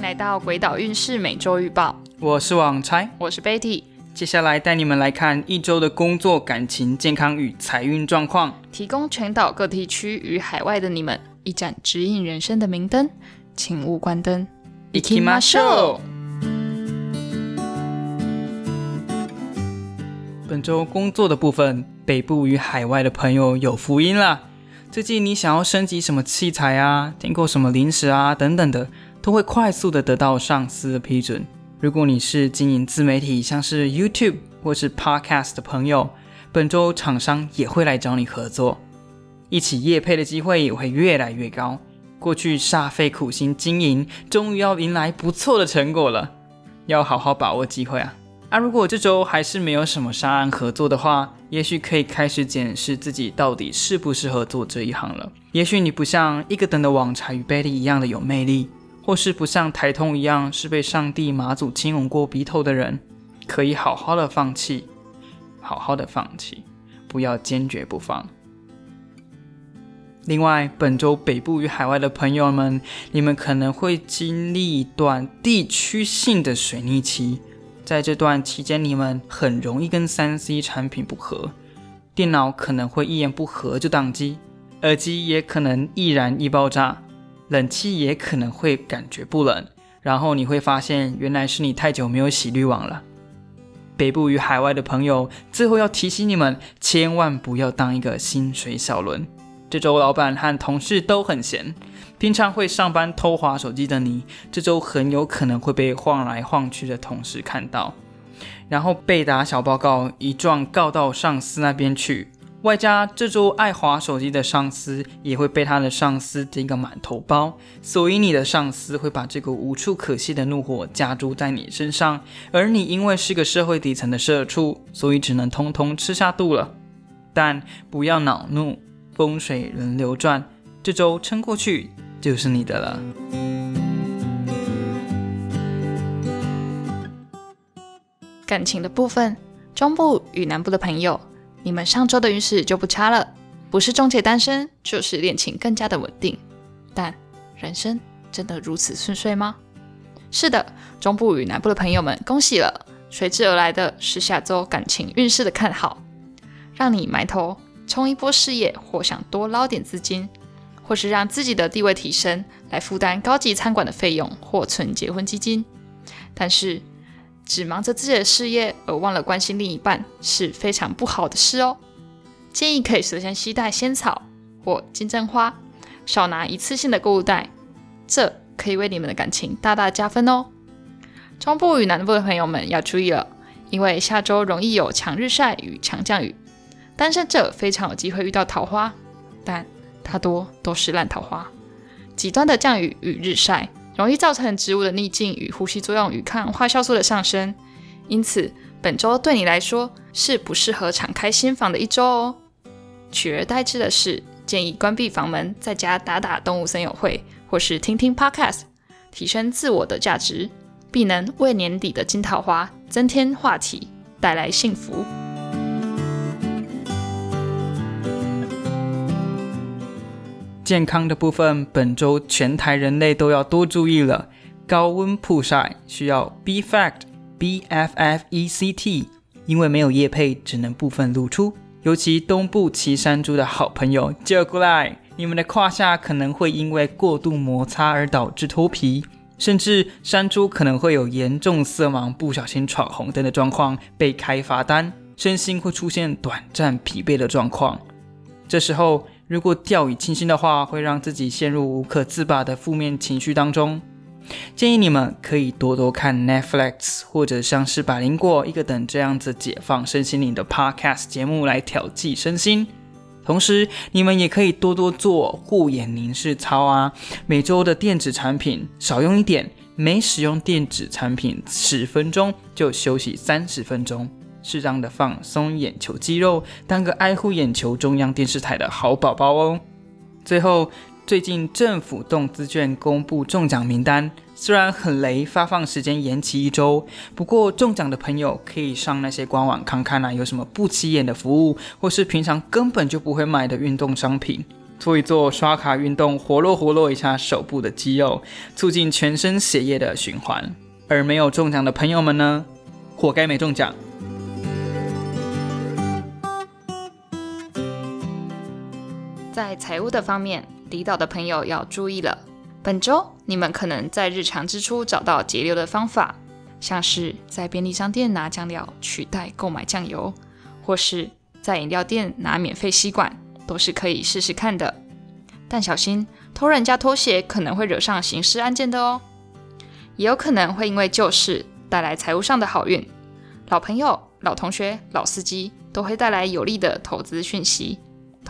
迎来到鬼岛运势每周预报，我是网差，我是 Betty，接下来带你们来看一周的工作、感情、健康与财运状况，提供全岛各地区与海外的你们一盏指引人生的明灯，请勿关灯。一起马秀。本周工作的部分，北部与海外的朋友有福音啦。最近你想要升级什么器材啊，订购什么零食啊？等等的，都会快速的得到上司的批准。如果你是经营自媒体，像是 YouTube 或是 Podcast 的朋友，本周厂商也会来找你合作，一起业配的机会也会越来越高。过去煞费苦心经营，终于要迎来不错的成果了，要好好把握机会啊！啊，如果这周还是没有什么商案合作的话，也许可以开始检视自己到底适不适合做这一行了。也许你不像一个等的网茶与贝利一样的有魅力，或是不像台通一样是被上帝马祖亲吻过鼻头的人，可以好好的放弃，好好的放弃，不要坚决不放。另外，本周北部与海外的朋友们，你们可能会经历一段地区性的水逆期。在这段期间，你们很容易跟三 C 产品不合，电脑可能会一言不合就宕机，耳机也可能易燃易爆炸，冷气也可能会感觉不冷，然后你会发现原来是你太久没有洗滤网了。北部与海外的朋友，最后要提醒你们，千万不要当一个薪水小轮。这周老板和同事都很闲。平常会上班偷滑手机的你，这周很有可能会被晃来晃去的同事看到，然后被打小报告一状告到上司那边去。外加这周爱滑手机的上司也会被他的上司盯个满头包，所以你的上司会把这个无处可泄的怒火加注在你身上，而你因为是个社会底层的社畜，所以只能通通吃下肚了。但不要恼怒，风水轮流转，这周撑过去。就是你的了。感情的部分，中部与南部的朋友，你们上周的运势就不差了，不是终结单身，就是恋情更加的稳定。但人生真的如此顺遂吗？是的，中部与南部的朋友们，恭喜了！随之而来的是下周感情运势的看好，让你埋头冲一波事业，或想多捞点资金。或是让自己的地位提升，来负担高级餐馆的费用，或存结婚基金。但是，只忙着自己的事业而忘了关心另一半，是非常不好的事哦。建议可以随身携带仙草或金针花，少拿一次性的购物袋，这可以为你们的感情大大加分哦。中部与南部的朋友们要注意了，因为下周容易有强日晒与强降雨，单身者非常有机会遇到桃花，但。大多都是烂桃花，极端的降雨与日晒容易造成植物的逆境与呼吸作用与抗氧化酵素的上升，因此本周对你来说是不适合敞开心房的一周哦。取而代之的是，建议关闭房门，在家打打动物森友会，或是听听 podcast，提升自我的价值，必能为年底的金桃花增添话题，带来幸福。健康的部分，本周全台人类都要多注意了。高温曝晒需要 B Fact B F F E C T，因为没有叶配，只能部分露出。尤其东部骑山猪的好朋友，就过来，你们的胯下可能会因为过度摩擦而导致脱皮，甚至山猪可能会有严重色盲、不小心闯红灯的状况，被开罚单，身心会出现短暂疲惫的状况。这时候。如果掉以轻心的话，会让自己陷入无可自拔的负面情绪当中。建议你们可以多多看 Netflix 或者像是百灵果一个等这样子解放身心灵的 Podcast 节目来调剂身心。同时，你们也可以多多做护眼凝视操啊。每周的电子产品少用一点，每使用电子产品十分钟就休息三十分钟。适当的放松眼球肌肉，当个爱护眼球中央电视台的好宝宝哦。最后，最近政府动资券公布中奖名单，虽然很雷，发放时间延期一周，不过中奖的朋友可以上那些官网看看啊，有什么不起眼的服务，或是平常根本就不会买的运动商品，做一做刷卡运动，活络活络一下手部的肌肉，促进全身血液的循环。而没有中奖的朋友们呢，活该没中奖。在财务的方面，离岛的朋友要注意了。本周你们可能在日常支出找到节流的方法，像是在便利商店拿酱料取代购买酱油，或是在饮料店拿免费吸管，都是可以试试看的。但小心，偷人家拖鞋可能会惹上刑事案件的哦，也有可能会因为旧事带来财务上的好运。老朋友、老同学、老司机都会带来有利的投资讯息。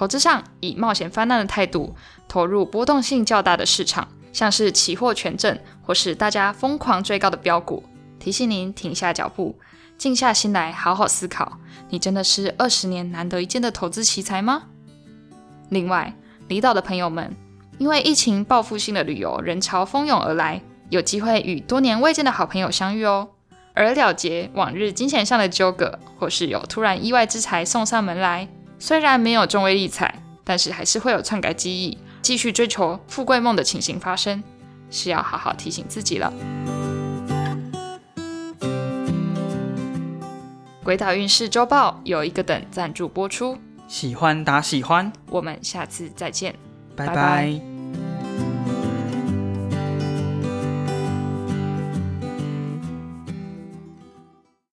投资上以冒险泛滥的态度投入波动性较大的市场，像是期货、权证或是大家疯狂追高的标股。提醒您停下脚步，静下心来好好思考：你真的是二十年难得一见的投资奇才吗？另外，离岛的朋友们，因为疫情报复性的旅游人潮蜂拥而来，有机会与多年未见的好朋友相遇哦。而了结往日金钱上的纠葛，或是有突然意外之财送上门来。虽然没有中威力彩，但是还是会有篡改记忆、继续追求富贵梦的情形发生，是要好好提醒自己了。鬼岛运势周报有一个等赞助播出，喜欢打喜欢，我们下次再见，拜拜。